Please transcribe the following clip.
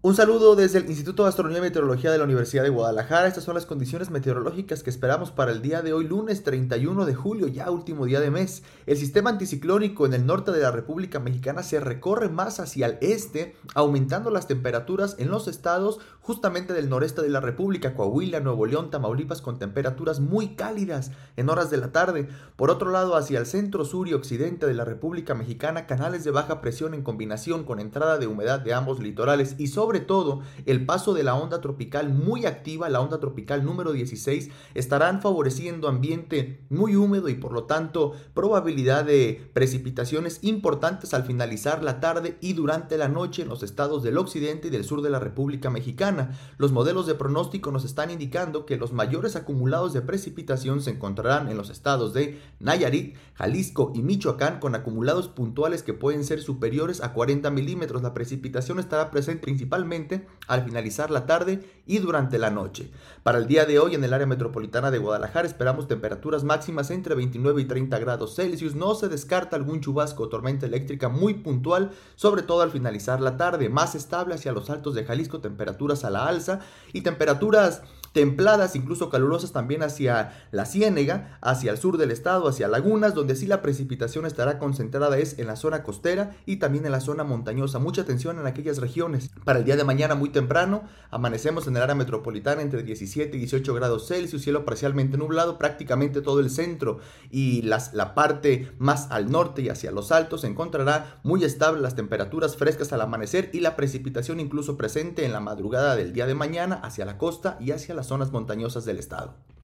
Un saludo desde el Instituto de Astronomía y Meteorología de la Universidad de Guadalajara. Estas son las condiciones meteorológicas que esperamos para el día de hoy, lunes 31 de julio, ya último día de mes. El sistema anticiclónico en el norte de la República Mexicana se recorre más hacia el este, aumentando las temperaturas en los estados justamente del noreste de la República, Coahuila, Nuevo León, Tamaulipas, con temperaturas muy cálidas en horas de la tarde. Por otro lado, hacia el centro, sur y occidente de la República Mexicana, canales de baja presión en combinación con entrada de humedad de ambos litorales y sobre sobre todo el paso de la onda tropical muy activa, la onda tropical número 16, estarán favoreciendo ambiente muy húmedo y por lo tanto probabilidad de precipitaciones importantes al finalizar la tarde y durante la noche en los estados del occidente y del sur de la República Mexicana. Los modelos de pronóstico nos están indicando que los mayores acumulados de precipitación se encontrarán en los estados de Nayarit, Jalisco y Michoacán con acumulados puntuales que pueden ser superiores a 40 milímetros. La precipitación estará presente principalmente al finalizar la tarde y durante la noche. Para el día de hoy en el área metropolitana de Guadalajara esperamos temperaturas máximas entre 29 y 30 grados Celsius. No se descarta algún chubasco o tormenta eléctrica muy puntual, sobre todo al finalizar la tarde, más estable hacia los altos de Jalisco, temperaturas a la alza y temperaturas templadas, incluso calurosas también hacia la Ciénega, hacia el sur del estado, hacia lagunas, donde sí la precipitación estará concentrada es en la zona costera y también en la zona montañosa. Mucha atención en aquellas regiones. Para el día de mañana muy temprano, amanecemos en el área metropolitana entre 17 y 18 grados Celsius, cielo parcialmente nublado, prácticamente todo el centro y las, la parte más al norte y hacia los altos se encontrará muy estable las temperaturas frescas al amanecer y la precipitación incluso presente en la madrugada del día de mañana hacia la costa y hacia las zonas montañosas del estado.